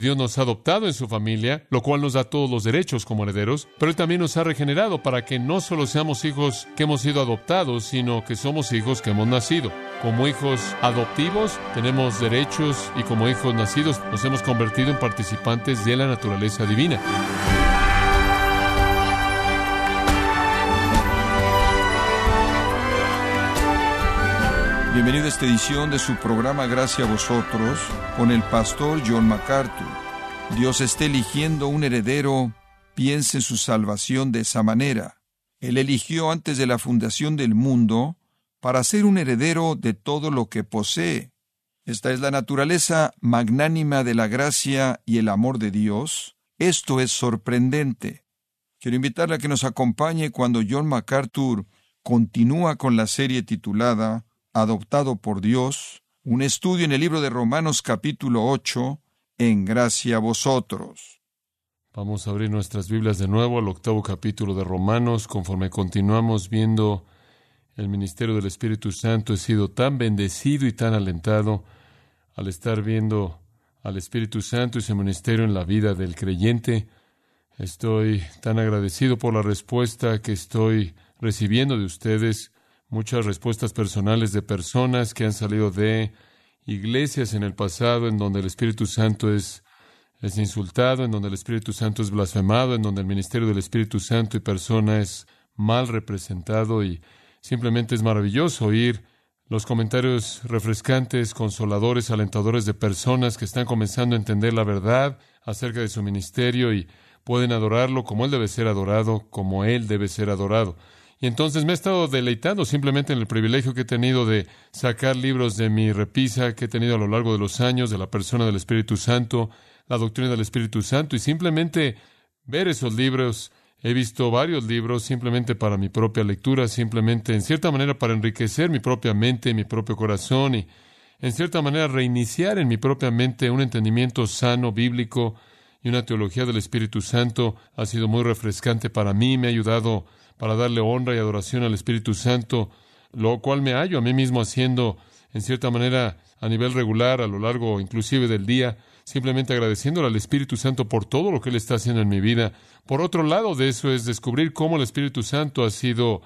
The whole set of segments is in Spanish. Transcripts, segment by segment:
Dios nos ha adoptado en su familia, lo cual nos da todos los derechos como herederos, pero Él también nos ha regenerado para que no solo seamos hijos que hemos sido adoptados, sino que somos hijos que hemos nacido. Como hijos adoptivos tenemos derechos y como hijos nacidos nos hemos convertido en participantes de la naturaleza divina. Bienvenido a esta edición de su programa Gracias a vosotros con el pastor John MacArthur. Dios está eligiendo un heredero, piense en su salvación de esa manera. Él eligió antes de la fundación del mundo para ser un heredero de todo lo que posee. Esta es la naturaleza magnánima de la gracia y el amor de Dios. Esto es sorprendente. Quiero invitarle a que nos acompañe cuando John MacArthur continúa con la serie titulada adoptado por Dios, un estudio en el libro de Romanos capítulo 8, en gracia a vosotros. Vamos a abrir nuestras Biblias de nuevo al octavo capítulo de Romanos, conforme continuamos viendo el ministerio del Espíritu Santo. He sido tan bendecido y tan alentado al estar viendo al Espíritu Santo y su ministerio en la vida del creyente. Estoy tan agradecido por la respuesta que estoy recibiendo de ustedes muchas respuestas personales de personas que han salido de iglesias en el pasado en donde el Espíritu Santo es, es insultado, en donde el Espíritu Santo es blasfemado, en donde el ministerio del Espíritu Santo y persona es mal representado y simplemente es maravilloso oír los comentarios refrescantes, consoladores, alentadores de personas que están comenzando a entender la verdad acerca de su ministerio y pueden adorarlo como Él debe ser adorado, como Él debe ser adorado. Y entonces me he estado deleitando simplemente en el privilegio que he tenido de sacar libros de mi repisa que he tenido a lo largo de los años de la persona del Espíritu Santo, la doctrina del Espíritu Santo, y simplemente ver esos libros. He visto varios libros simplemente para mi propia lectura, simplemente en cierta manera para enriquecer mi propia mente, mi propio corazón y en cierta manera reiniciar en mi propia mente un entendimiento sano, bíblico y una teología del Espíritu Santo. Ha sido muy refrescante para mí, me ha ayudado para darle honra y adoración al Espíritu Santo, lo cual me hallo a mí mismo haciendo en cierta manera a nivel regular a lo largo inclusive del día, simplemente agradeciéndole al Espíritu Santo por todo lo que Él está haciendo en mi vida. Por otro lado de eso es descubrir cómo el Espíritu Santo ha sido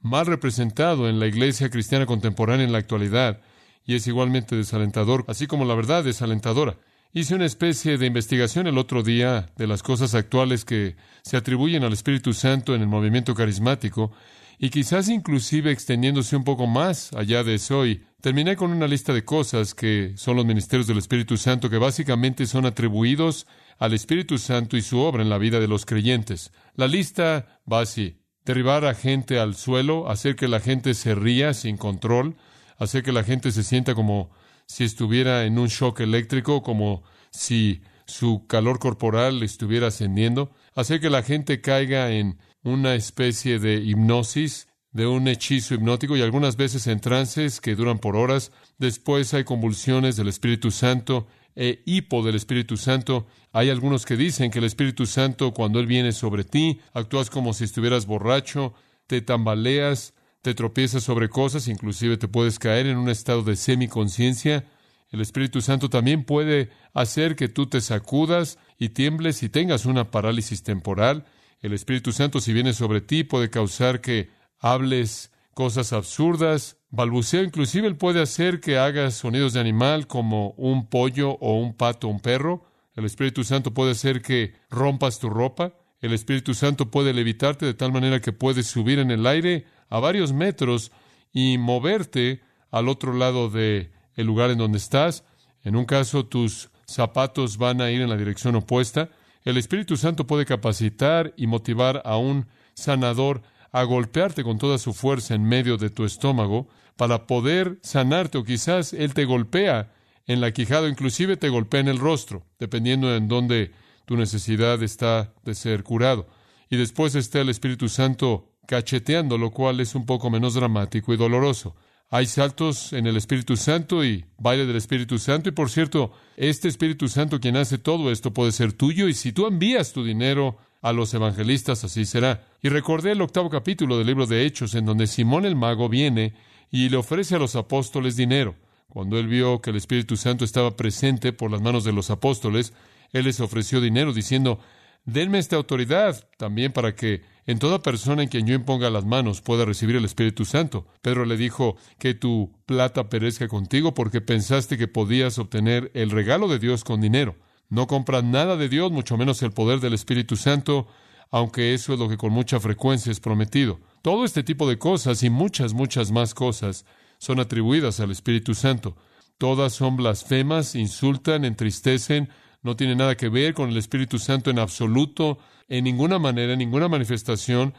mal representado en la iglesia cristiana contemporánea en la actualidad y es igualmente desalentador, así como la verdad desalentadora. Hice una especie de investigación el otro día de las cosas actuales que se atribuyen al Espíritu Santo en el movimiento carismático y quizás inclusive extendiéndose un poco más allá de eso y terminé con una lista de cosas que son los ministerios del Espíritu Santo que básicamente son atribuidos al Espíritu Santo y su obra en la vida de los creyentes. La lista va así. Derribar a gente al suelo, hacer que la gente se ría sin control, hacer que la gente se sienta como si estuviera en un shock eléctrico, como si su calor corporal estuviera ascendiendo, hacer que la gente caiga en una especie de hipnosis, de un hechizo hipnótico y algunas veces en trances que duran por horas. Después hay convulsiones del Espíritu Santo e hipo del Espíritu Santo. Hay algunos que dicen que el Espíritu Santo, cuando Él viene sobre ti, actúas como si estuvieras borracho, te tambaleas, te tropiezas sobre cosas, inclusive te puedes caer en un estado de semiconciencia. El Espíritu Santo también puede hacer que tú te sacudas y tiembles y tengas una parálisis temporal. El Espíritu Santo, si viene sobre ti, puede causar que hables cosas absurdas, balbuceo, inclusive él puede hacer que hagas sonidos de animal como un pollo o un pato o un perro. El Espíritu Santo puede hacer que rompas tu ropa. El Espíritu Santo puede levitarte de tal manera que puedes subir en el aire a varios metros y moverte al otro lado de el lugar en donde estás. En un caso, tus zapatos van a ir en la dirección opuesta. El Espíritu Santo puede capacitar y motivar a un sanador a golpearte con toda su fuerza en medio de tu estómago para poder sanarte o quizás Él te golpea en la quijada, inclusive te golpea en el rostro, dependiendo en dónde tu necesidad está de ser curado. Y después está el Espíritu Santo cacheteando, lo cual es un poco menos dramático y doloroso. Hay saltos en el Espíritu Santo y baile del Espíritu Santo. Y por cierto, este Espíritu Santo quien hace todo esto puede ser tuyo. Y si tú envías tu dinero a los evangelistas, así será. Y recordé el octavo capítulo del libro de Hechos, en donde Simón el mago viene y le ofrece a los apóstoles dinero. Cuando él vio que el Espíritu Santo estaba presente por las manos de los apóstoles, Él les ofreció dinero diciendo, denme esta autoridad también para que en toda persona en quien yo imponga las manos pueda recibir el Espíritu Santo. Pedro le dijo que tu plata perezca contigo porque pensaste que podías obtener el regalo de Dios con dinero. No compras nada de Dios, mucho menos el poder del Espíritu Santo, aunque eso es lo que con mucha frecuencia es prometido. Todo este tipo de cosas y muchas, muchas más cosas son atribuidas al Espíritu Santo. Todas son blasfemas, insultan, entristecen, no tienen nada que ver con el Espíritu Santo en absoluto, en ninguna manera, en ninguna manifestación,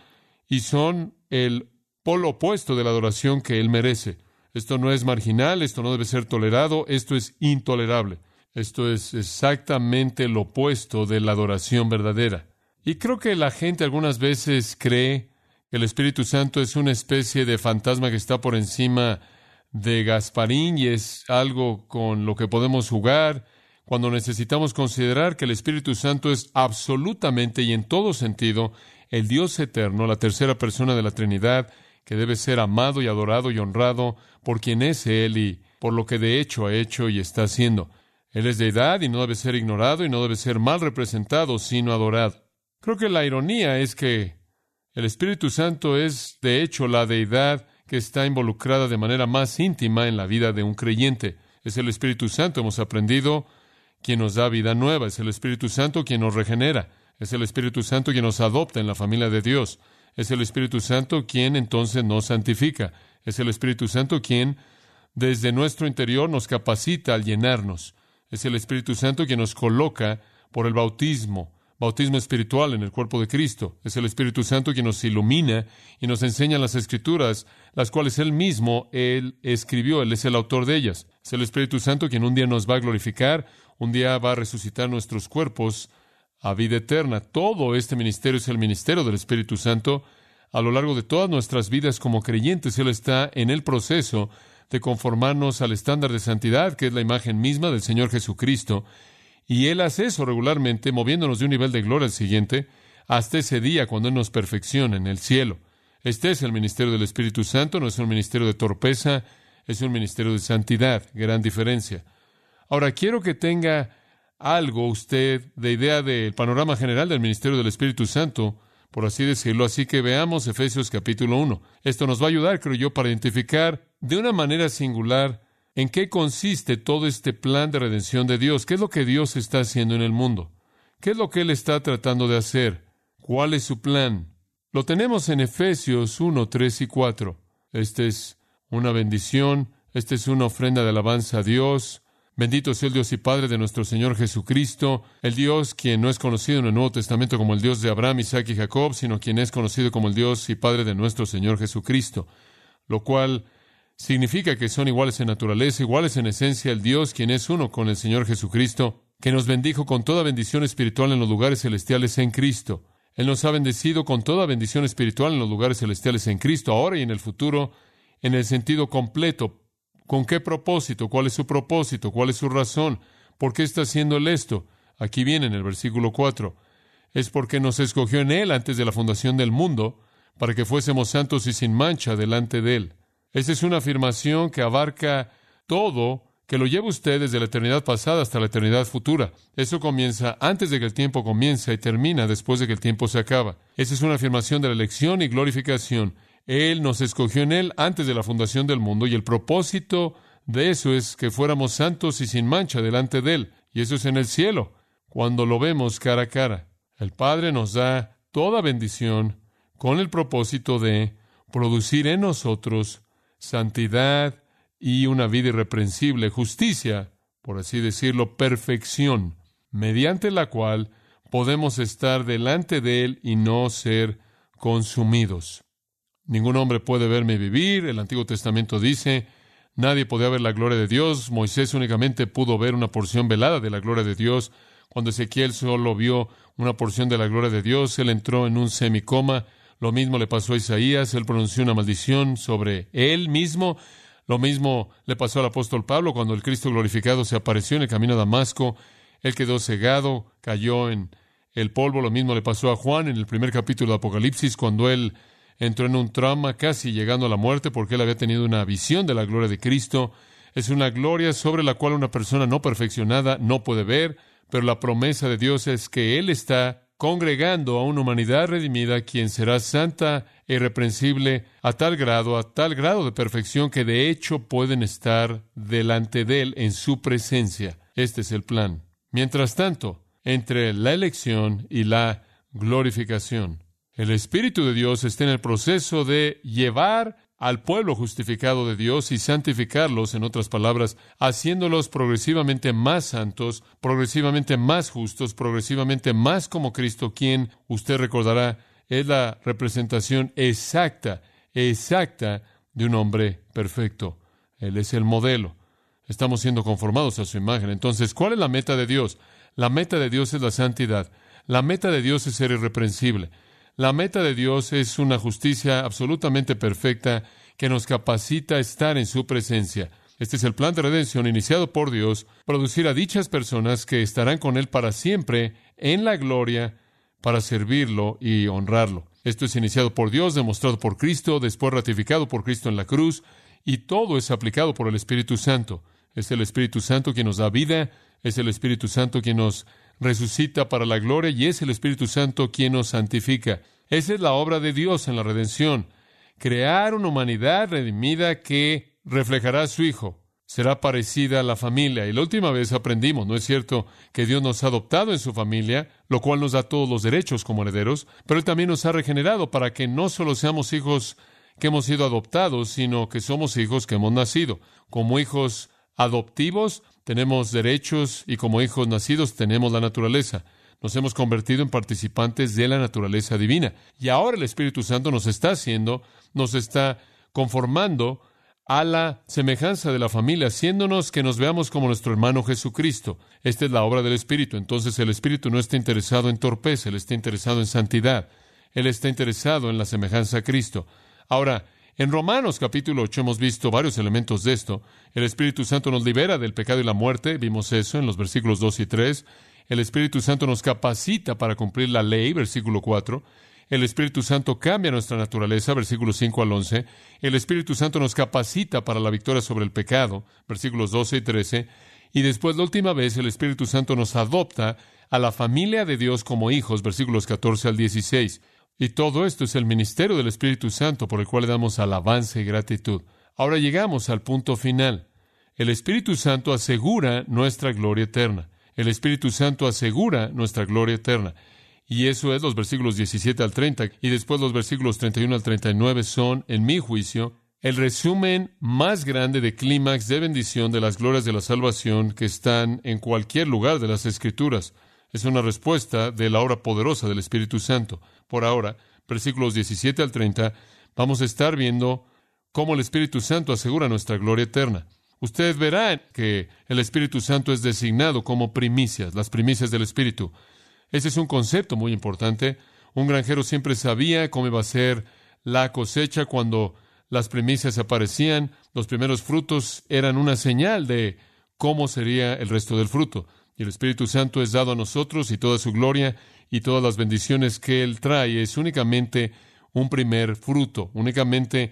y son el polo opuesto de la adoración que Él merece. Esto no es marginal, esto no debe ser tolerado, esto es intolerable. Esto es exactamente lo opuesto de la adoración verdadera. Y creo que la gente algunas veces cree que el Espíritu Santo es una especie de fantasma que está por encima de Gasparín y es algo con lo que podemos jugar cuando necesitamos considerar que el Espíritu Santo es absolutamente y en todo sentido el Dios eterno, la tercera persona de la Trinidad, que debe ser amado y adorado y honrado por quien es Él y por lo que de hecho ha hecho y está haciendo. Él es deidad y no debe ser ignorado y no debe ser mal representado, sino adorado. Creo que la ironía es que el Espíritu Santo es, de hecho, la deidad que está involucrada de manera más íntima en la vida de un creyente. Es el Espíritu Santo, hemos aprendido, quien nos da vida nueva, es el Espíritu Santo quien nos regenera, es el Espíritu Santo quien nos adopta en la familia de Dios, es el Espíritu Santo quien entonces nos santifica, es el Espíritu Santo quien desde nuestro interior nos capacita al llenarnos, es el Espíritu Santo quien nos coloca por el bautismo, bautismo espiritual en el cuerpo de Cristo. Es el Espíritu Santo quien nos ilumina y nos enseña las escrituras, las cuales Él mismo, Él escribió, Él es el autor de ellas. Es el Espíritu Santo quien un día nos va a glorificar, un día va a resucitar nuestros cuerpos a vida eterna. Todo este ministerio es el ministerio del Espíritu Santo. A lo largo de todas nuestras vidas como creyentes, Él está en el proceso de conformarnos al estándar de santidad, que es la imagen misma del Señor Jesucristo. Y Él hace eso regularmente, moviéndonos de un nivel de gloria al siguiente, hasta ese día cuando Él nos perfecciona en el cielo. Este es el ministerio del Espíritu Santo, no es un ministerio de torpeza, es un ministerio de santidad, gran diferencia. Ahora, quiero que tenga algo usted de idea del panorama general del ministerio del Espíritu Santo, por así decirlo. Así que veamos Efesios capítulo 1. Esto nos va a ayudar, creo yo, para identificar de una manera singular en qué consiste todo este plan de redención de Dios. ¿Qué es lo que Dios está haciendo en el mundo? ¿Qué es lo que Él está tratando de hacer? ¿Cuál es su plan? Lo tenemos en Efesios 1, 3 y 4. Esta es una bendición, esta es una ofrenda de alabanza a Dios, Bendito sea el Dios y Padre de nuestro Señor Jesucristo, el Dios quien no es conocido en el Nuevo Testamento como el Dios de Abraham, Isaac y Jacob, sino quien es conocido como el Dios y Padre de nuestro Señor Jesucristo, lo cual significa que son iguales en naturaleza, iguales en esencia, el Dios quien es uno con el Señor Jesucristo, que nos bendijo con toda bendición espiritual en los lugares celestiales en Cristo. Él nos ha bendecido con toda bendición espiritual en los lugares celestiales en Cristo, ahora y en el futuro, en el sentido completo, ¿Con qué propósito? ¿Cuál es su propósito? ¿Cuál es su razón? ¿Por qué está haciendo él esto? Aquí viene en el versículo 4. Es porque nos escogió en él antes de la fundación del mundo, para que fuésemos santos y sin mancha delante de él. Esa es una afirmación que abarca todo, que lo lleva usted desde la eternidad pasada hasta la eternidad futura. Eso comienza antes de que el tiempo comienza y termina después de que el tiempo se acaba. Esa es una afirmación de la elección y glorificación él nos escogió en Él antes de la fundación del mundo y el propósito de eso es que fuéramos santos y sin mancha delante de Él. Y eso es en el cielo, cuando lo vemos cara a cara. El Padre nos da toda bendición con el propósito de producir en nosotros santidad y una vida irreprensible, justicia, por así decirlo, perfección, mediante la cual podemos estar delante de Él y no ser consumidos. Ningún hombre puede verme vivir. El Antiguo Testamento dice, nadie podía ver la gloria de Dios. Moisés únicamente pudo ver una porción velada de la gloria de Dios. Cuando Ezequiel solo vio una porción de la gloria de Dios, él entró en un semicoma. Lo mismo le pasó a Isaías, él pronunció una maldición sobre él mismo. Lo mismo le pasó al apóstol Pablo cuando el Cristo glorificado se apareció en el camino a Damasco. Él quedó cegado, cayó en el polvo. Lo mismo le pasó a Juan en el primer capítulo de Apocalipsis cuando él entró en un trauma casi llegando a la muerte porque él había tenido una visión de la gloria de Cristo. Es una gloria sobre la cual una persona no perfeccionada no puede ver, pero la promesa de Dios es que Él está congregando a una humanidad redimida, quien será santa e irreprensible a tal grado, a tal grado de perfección que de hecho pueden estar delante de Él en su presencia. Este es el plan. Mientras tanto, entre la elección y la glorificación, el Espíritu de Dios está en el proceso de llevar al pueblo justificado de Dios y santificarlos, en otras palabras, haciéndolos progresivamente más santos, progresivamente más justos, progresivamente más como Cristo, quien, usted recordará, es la representación exacta, exacta de un hombre perfecto. Él es el modelo. Estamos siendo conformados a su imagen. Entonces, ¿cuál es la meta de Dios? La meta de Dios es la santidad. La meta de Dios es ser irreprensible. La meta de Dios es una justicia absolutamente perfecta que nos capacita a estar en su presencia. Este es el plan de redención iniciado por Dios, producir a dichas personas que estarán con Él para siempre en la gloria para servirlo y honrarlo. Esto es iniciado por Dios, demostrado por Cristo, después ratificado por Cristo en la cruz, y todo es aplicado por el Espíritu Santo. Es el Espíritu Santo quien nos da vida, es el Espíritu Santo quien nos resucita para la gloria y es el Espíritu Santo quien nos santifica. Esa es la obra de Dios en la redención. Crear una humanidad redimida que reflejará a su Hijo. Será parecida a la familia. Y la última vez aprendimos, ¿no es cierto?, que Dios nos ha adoptado en su familia, lo cual nos da todos los derechos como herederos, pero Él también nos ha regenerado para que no solo seamos hijos que hemos sido adoptados, sino que somos hijos que hemos nacido. Como hijos adoptivos tenemos derechos y como hijos nacidos tenemos la naturaleza. Nos hemos convertido en participantes de la naturaleza divina. Y ahora el Espíritu Santo nos está haciendo, nos está conformando a la semejanza de la familia, haciéndonos que nos veamos como nuestro hermano Jesucristo. Esta es la obra del Espíritu. Entonces el Espíritu no está interesado en torpeza, Él está interesado en santidad. Él está interesado en la semejanza a Cristo. Ahora, en Romanos capítulo 8 hemos visto varios elementos de esto. El Espíritu Santo nos libera del pecado y la muerte, vimos eso en los versículos 2 y 3. El Espíritu Santo nos capacita para cumplir la ley, versículo 4. El Espíritu Santo cambia nuestra naturaleza, versículos 5 al 11. El Espíritu Santo nos capacita para la victoria sobre el pecado, versículos 12 y 13. Y después, la última vez, el Espíritu Santo nos adopta a la familia de Dios como hijos, versículos 14 al 16. Y todo esto es el ministerio del Espíritu Santo por el cual le damos alabanza y gratitud. Ahora llegamos al punto final. El Espíritu Santo asegura nuestra gloria eterna. El Espíritu Santo asegura nuestra gloria eterna. Y eso es los versículos 17 al 30. Y después los versículos 31 al 39 son, en mi juicio, el resumen más grande de clímax de bendición de las glorias de la salvación que están en cualquier lugar de las Escrituras. Es una respuesta de la obra poderosa del Espíritu Santo por ahora, versículos 17 al 30, vamos a estar viendo cómo el Espíritu Santo asegura nuestra gloria eterna. Ustedes verán que el Espíritu Santo es designado como primicias, las primicias del Espíritu. Ese es un concepto muy importante. Un granjero siempre sabía cómo iba a ser la cosecha cuando las primicias aparecían. Los primeros frutos eran una señal de cómo sería el resto del fruto. Y el Espíritu Santo es dado a nosotros y toda su gloria y todas las bendiciones que Él trae es únicamente un primer fruto, únicamente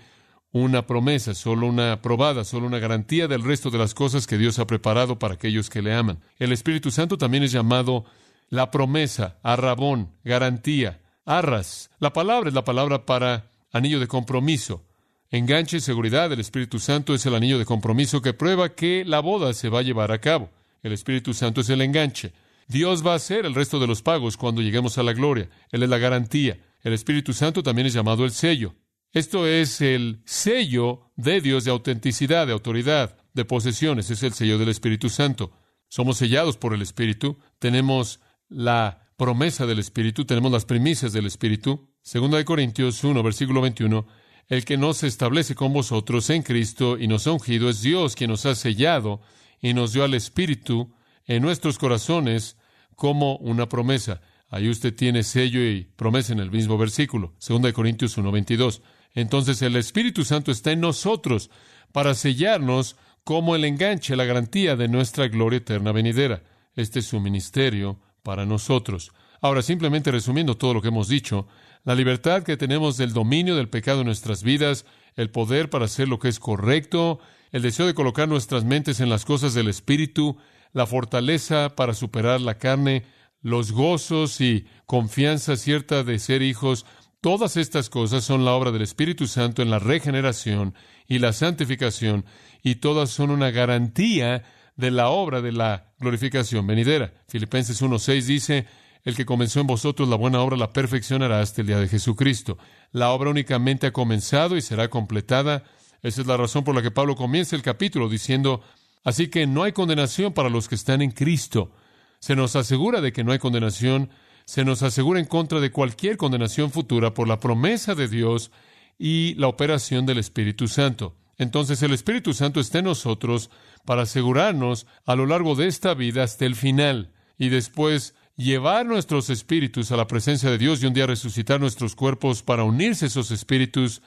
una promesa, solo una probada, solo una garantía del resto de las cosas que Dios ha preparado para aquellos que le aman. El Espíritu Santo también es llamado la promesa, arrabón, garantía, arras. La palabra es la palabra para anillo de compromiso. Enganche y seguridad del Espíritu Santo es el anillo de compromiso que prueba que la boda se va a llevar a cabo. El Espíritu Santo es el enganche. Dios va a hacer el resto de los pagos cuando lleguemos a la gloria. Él es la garantía. El Espíritu Santo también es llamado el sello. Esto es el sello de Dios de autenticidad, de autoridad, de posesiones. Es el sello del Espíritu Santo. Somos sellados por el Espíritu. Tenemos la promesa del Espíritu. Tenemos las primicias del Espíritu. Segunda de Corintios 1, versículo 21. El que no se establece con vosotros en Cristo y nos ha ungido es Dios quien nos ha sellado y nos dio al Espíritu en nuestros corazones como una promesa. Ahí usted tiene sello y promesa en el mismo versículo, 2 Corintios 1:22. Entonces el Espíritu Santo está en nosotros para sellarnos como el enganche, la garantía de nuestra gloria eterna venidera. Este es su ministerio para nosotros. Ahora, simplemente resumiendo todo lo que hemos dicho, la libertad que tenemos del dominio del pecado en nuestras vidas, el poder para hacer lo que es correcto, el deseo de colocar nuestras mentes en las cosas del Espíritu, la fortaleza para superar la carne, los gozos y confianza cierta de ser hijos, todas estas cosas son la obra del Espíritu Santo en la regeneración y la santificación, y todas son una garantía de la obra de la glorificación venidera. Filipenses 1.6 dice, el que comenzó en vosotros la buena obra la perfeccionará hasta el día de Jesucristo. La obra únicamente ha comenzado y será completada. Esa es la razón por la que Pablo comienza el capítulo diciendo, así que no hay condenación para los que están en Cristo. Se nos asegura de que no hay condenación, se nos asegura en contra de cualquier condenación futura por la promesa de Dios y la operación del Espíritu Santo. Entonces el Espíritu Santo está en nosotros para asegurarnos a lo largo de esta vida hasta el final y después llevar nuestros espíritus a la presencia de Dios y un día resucitar nuestros cuerpos para unirse a esos espíritus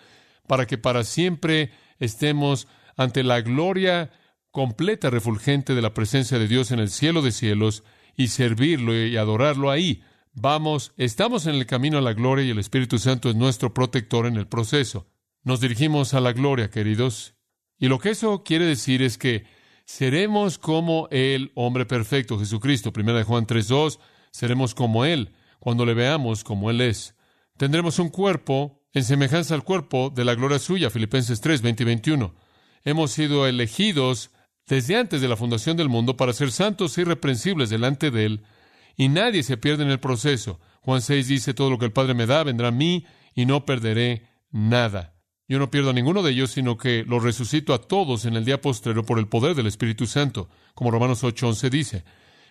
para que para siempre estemos ante la gloria completa, refulgente de la presencia de Dios en el cielo de cielos y servirlo y adorarlo ahí. Vamos, estamos en el camino a la gloria y el Espíritu Santo es nuestro protector en el proceso. Nos dirigimos a la gloria, queridos. Y lo que eso quiere decir es que seremos como el hombre perfecto, Jesucristo. Primera de Juan 3.2, seremos como Él cuando le veamos como Él es. Tendremos un cuerpo en semejanza al cuerpo de la gloria suya, Filipenses 3, 20 y 21. Hemos sido elegidos desde antes de la fundación del mundo para ser santos e irreprensibles delante de Él, y nadie se pierde en el proceso. Juan 6 dice, todo lo que el Padre me da vendrá a mí, y no perderé nada. Yo no pierdo a ninguno de ellos, sino que los resucito a todos en el día postrero por el poder del Espíritu Santo, como Romanos 8:11 dice.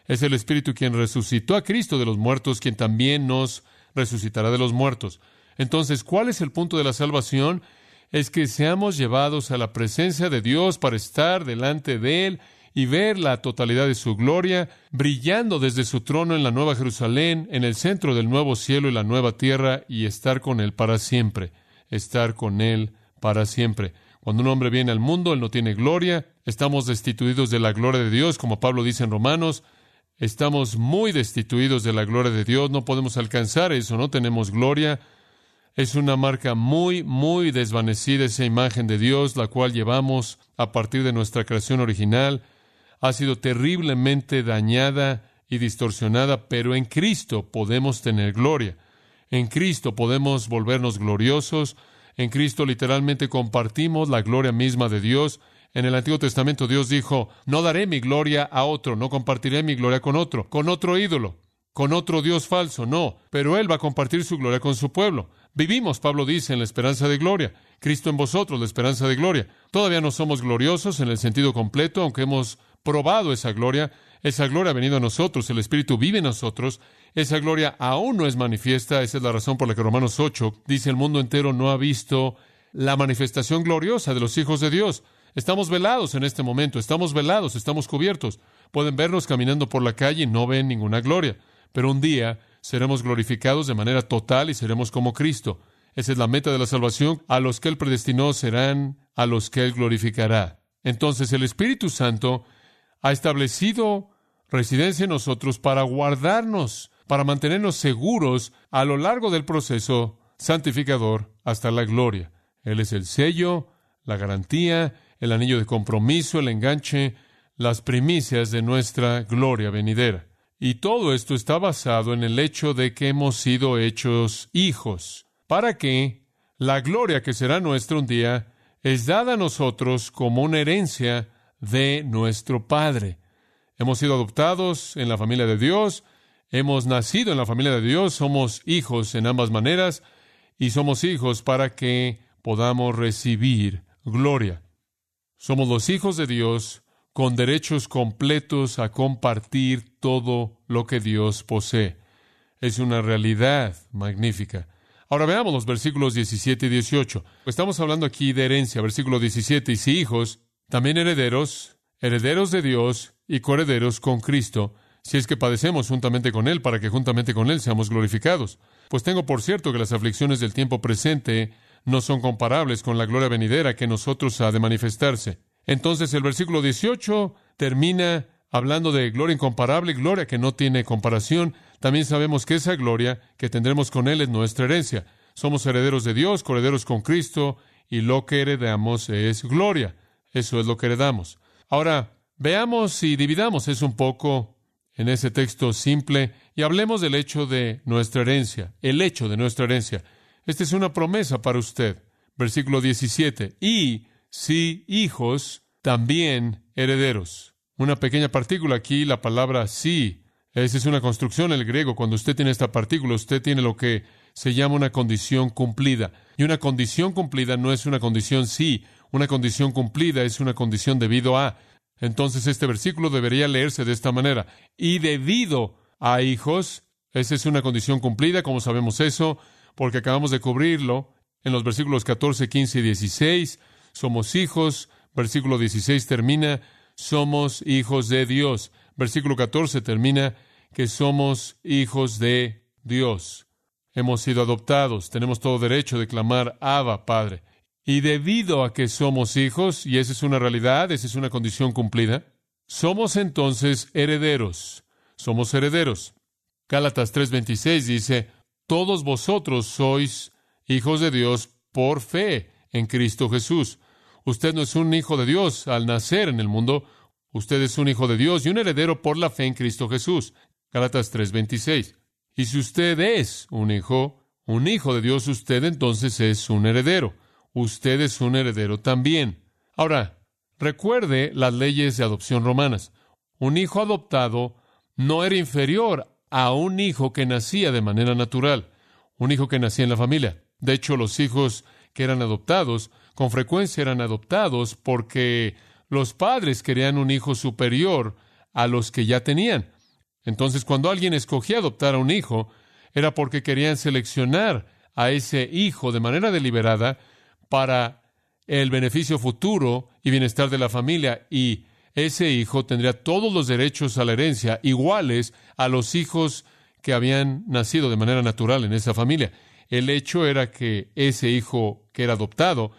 Es el Espíritu quien resucitó a Cristo de los muertos, quien también nos resucitará de los muertos. Entonces, ¿cuál es el punto de la salvación? Es que seamos llevados a la presencia de Dios para estar delante de Él y ver la totalidad de su gloria, brillando desde su trono en la Nueva Jerusalén, en el centro del nuevo cielo y la nueva tierra, y estar con Él para siempre, estar con Él para siempre. Cuando un hombre viene al mundo, Él no tiene gloria, estamos destituidos de la gloria de Dios, como Pablo dice en Romanos, Estamos muy destituidos de la gloria de Dios, no podemos alcanzar eso, no tenemos gloria. Es una marca muy, muy desvanecida esa imagen de Dios, la cual llevamos a partir de nuestra creación original. Ha sido terriblemente dañada y distorsionada, pero en Cristo podemos tener gloria. En Cristo podemos volvernos gloriosos. En Cristo literalmente compartimos la gloria misma de Dios en el Antiguo Testamento Dios dijo, no daré mi gloria a otro, no compartiré mi gloria con otro, con otro ídolo, con otro Dios falso, no, pero Él va a compartir su gloria con su pueblo. Vivimos, Pablo dice, en la esperanza de gloria. Cristo en vosotros, la esperanza de gloria. Todavía no somos gloriosos en el sentido completo, aunque hemos probado esa gloria. Esa gloria ha venido a nosotros, el Espíritu vive en nosotros. Esa gloria aún no es manifiesta. Esa es la razón por la que Romanos 8 dice el mundo entero no ha visto la manifestación gloriosa de los hijos de Dios. Estamos velados en este momento, estamos velados, estamos cubiertos. Pueden vernos caminando por la calle y no ven ninguna gloria, pero un día seremos glorificados de manera total y seremos como Cristo. Esa es la meta de la salvación. A los que Él predestinó serán a los que Él glorificará. Entonces el Espíritu Santo ha establecido residencia en nosotros para guardarnos, para mantenernos seguros a lo largo del proceso santificador hasta la gloria. Él es el sello, la garantía el anillo de compromiso, el enganche, las primicias de nuestra gloria venidera. Y todo esto está basado en el hecho de que hemos sido hechos hijos, para que la gloria que será nuestra un día es dada a nosotros como una herencia de nuestro Padre. Hemos sido adoptados en la familia de Dios, hemos nacido en la familia de Dios, somos hijos en ambas maneras y somos hijos para que podamos recibir gloria. Somos los hijos de Dios con derechos completos a compartir todo lo que Dios posee. Es una realidad magnífica. Ahora veamos los versículos 17 y 18. Estamos hablando aquí de herencia, versículo 17, y si hijos, también herederos, herederos de Dios y coherederos con Cristo, si es que padecemos juntamente con Él, para que juntamente con Él seamos glorificados. Pues tengo por cierto que las aflicciones del tiempo presente no son comparables con la gloria venidera que nosotros ha de manifestarse. Entonces el versículo 18 termina hablando de gloria incomparable, gloria que no tiene comparación. También sabemos que esa gloria que tendremos con Él es nuestra herencia. Somos herederos de Dios, coherederos con Cristo, y lo que heredamos es gloria. Eso es lo que heredamos. Ahora, Veamos y dividamos eso un poco en ese texto simple y hablemos del hecho de nuestra herencia, el hecho de nuestra herencia. Esta es una promesa para usted. Versículo 17. Y si hijos, también herederos. Una pequeña partícula aquí, la palabra sí. Esa es una construcción en el griego. Cuando usted tiene esta partícula, usted tiene lo que se llama una condición cumplida. Y una condición cumplida no es una condición sí. Una condición cumplida es una condición debido a. Entonces este versículo debería leerse de esta manera. Y debido a hijos, esa es una condición cumplida, como sabemos eso, porque acabamos de cubrirlo en los versículos 14, 15 y 16. Somos hijos. Versículo 16 termina, somos hijos de Dios. Versículo 14 termina, que somos hijos de Dios. Hemos sido adoptados, tenemos todo derecho de clamar Abba, Padre. Y debido a que somos hijos, y esa es una realidad, esa es una condición cumplida, somos entonces herederos. Somos herederos. Gálatas 3:26 dice, todos vosotros sois hijos de Dios por fe en Cristo Jesús. Usted no es un hijo de Dios al nacer en el mundo, usted es un hijo de Dios y un heredero por la fe en Cristo Jesús. Gálatas 3:26. Y si usted es un hijo, un hijo de Dios, usted entonces es un heredero usted es un heredero también. Ahora, recuerde las leyes de adopción romanas. Un hijo adoptado no era inferior a un hijo que nacía de manera natural, un hijo que nacía en la familia. De hecho, los hijos que eran adoptados con frecuencia eran adoptados porque los padres querían un hijo superior a los que ya tenían. Entonces, cuando alguien escogía adoptar a un hijo, era porque querían seleccionar a ese hijo de manera deliberada para el beneficio futuro y bienestar de la familia y ese hijo tendría todos los derechos a la herencia iguales a los hijos que habían nacido de manera natural en esa familia. El hecho era que ese hijo que era adoptado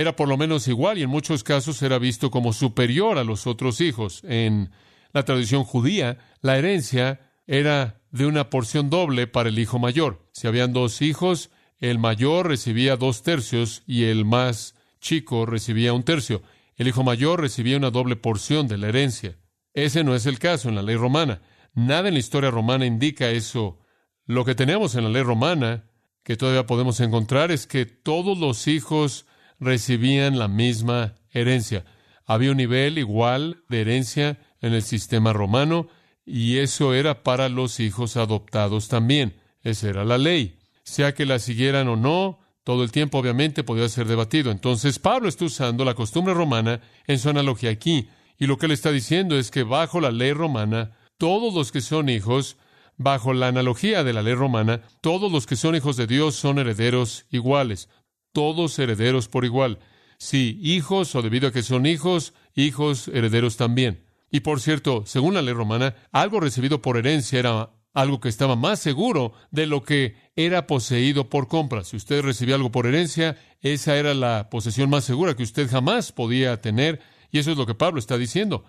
era por lo menos igual y en muchos casos era visto como superior a los otros hijos. En la tradición judía, la herencia era de una porción doble para el hijo mayor. Si habían dos hijos, el mayor recibía dos tercios y el más chico recibía un tercio. El hijo mayor recibía una doble porción de la herencia. Ese no es el caso en la ley romana. Nada en la historia romana indica eso. Lo que tenemos en la ley romana, que todavía podemos encontrar, es que todos los hijos recibían la misma herencia. Había un nivel igual de herencia en el sistema romano y eso era para los hijos adoptados también. Esa era la ley sea que la siguieran o no, todo el tiempo obviamente podía ser debatido. Entonces Pablo está usando la costumbre romana en su analogía aquí. Y lo que él está diciendo es que bajo la ley romana, todos los que son hijos, bajo la analogía de la ley romana, todos los que son hijos de Dios son herederos iguales, todos herederos por igual. Sí, hijos o debido a que son hijos, hijos herederos también. Y por cierto, según la ley romana, algo recibido por herencia era algo que estaba más seguro de lo que era poseído por compra. Si usted recibía algo por herencia, esa era la posesión más segura que usted jamás podía tener, y eso es lo que Pablo está diciendo.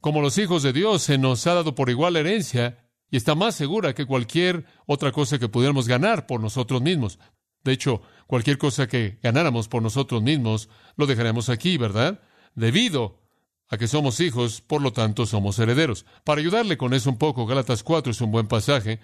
Como los hijos de Dios se nos ha dado por igual herencia, y está más segura que cualquier otra cosa que pudiéramos ganar por nosotros mismos. De hecho, cualquier cosa que ganáramos por nosotros mismos, lo dejaremos aquí, ¿verdad? Debido a que somos hijos, por lo tanto somos herederos. Para ayudarle con eso un poco, Gálatas 4 es un buen pasaje,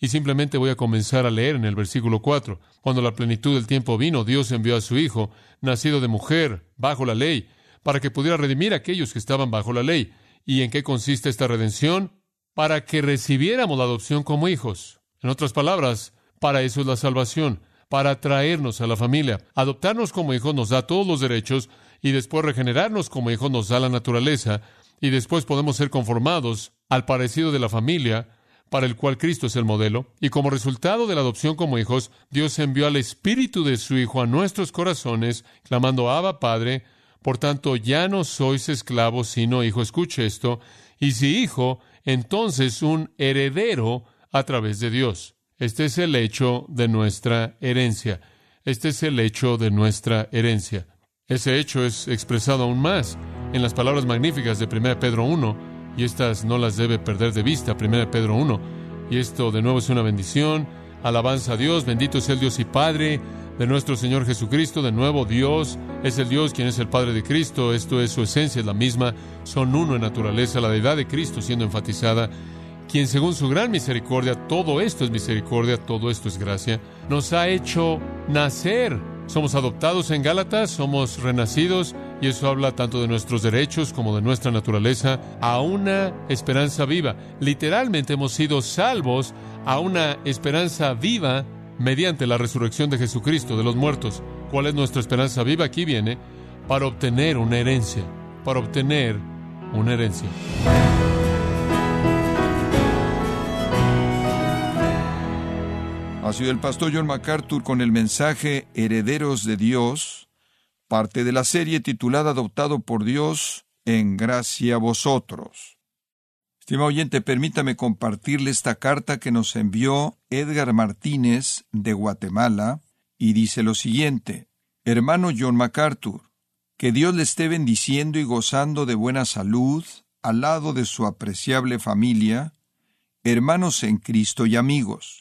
y simplemente voy a comenzar a leer en el versículo 4. Cuando la plenitud del tiempo vino, Dios envió a su Hijo, nacido de mujer, bajo la ley, para que pudiera redimir a aquellos que estaban bajo la ley. ¿Y en qué consiste esta redención? Para que recibiéramos la adopción como hijos. En otras palabras, para eso es la salvación, para traernos a la familia. Adoptarnos como hijos nos da todos los derechos y después regenerarnos como hijos nos da la naturaleza y después podemos ser conformados al parecido de la familia para el cual Cristo es el modelo, y como resultado de la adopción como hijos, Dios envió al Espíritu de su Hijo a nuestros corazones, clamando Abba Padre, por tanto ya no sois esclavos, sino hijo, escuche esto, y si hijo, entonces un heredero a través de Dios. Este es el hecho de nuestra herencia. Este es el hecho de nuestra herencia. Ese hecho es expresado aún más en las palabras magníficas de 1 Pedro 1, y estas no las debe perder de vista, 1 Pedro 1. Y esto de nuevo es una bendición. Alabanza a Dios, bendito sea el Dios y Padre de nuestro Señor Jesucristo. De nuevo, Dios es el Dios quien es el Padre de Cristo. Esto es su esencia, es la misma. Son uno en naturaleza, la deidad de Cristo siendo enfatizada. Quien según su gran misericordia, todo esto es misericordia, todo esto es gracia, nos ha hecho nacer. Somos adoptados en Gálatas, somos renacidos y eso habla tanto de nuestros derechos como de nuestra naturaleza a una esperanza viva. Literalmente hemos sido salvos a una esperanza viva mediante la resurrección de Jesucristo de los muertos. ¿Cuál es nuestra esperanza viva? Aquí viene, para obtener una herencia, para obtener una herencia. Ha sido el pastor John MacArthur con el mensaje Herederos de Dios, parte de la serie titulada Adoptado por Dios en gracia a vosotros. Estimado oyente, permítame compartirle esta carta que nos envió Edgar Martínez de Guatemala y dice lo siguiente. Hermano John MacArthur, que Dios le esté bendiciendo y gozando de buena salud al lado de su apreciable familia, hermanos en Cristo y amigos.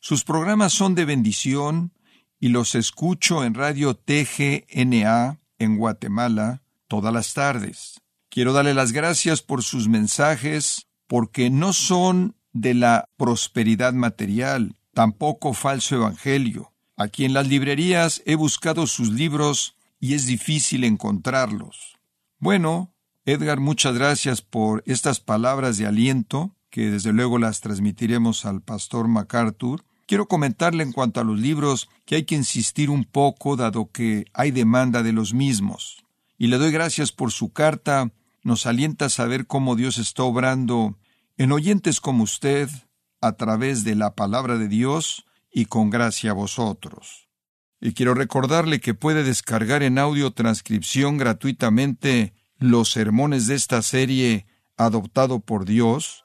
Sus programas son de bendición y los escucho en Radio TGNA en Guatemala todas las tardes. Quiero darle las gracias por sus mensajes porque no son de la prosperidad material, tampoco falso evangelio. Aquí en las librerías he buscado sus libros y es difícil encontrarlos. Bueno, Edgar, muchas gracias por estas palabras de aliento, que desde luego las transmitiremos al pastor MacArthur. Quiero comentarle en cuanto a los libros que hay que insistir un poco dado que hay demanda de los mismos. Y le doy gracias por su carta nos alienta a saber cómo Dios está obrando en oyentes como usted a través de la palabra de Dios y con gracia a vosotros. Y quiero recordarle que puede descargar en audio transcripción gratuitamente los sermones de esta serie adoptado por Dios,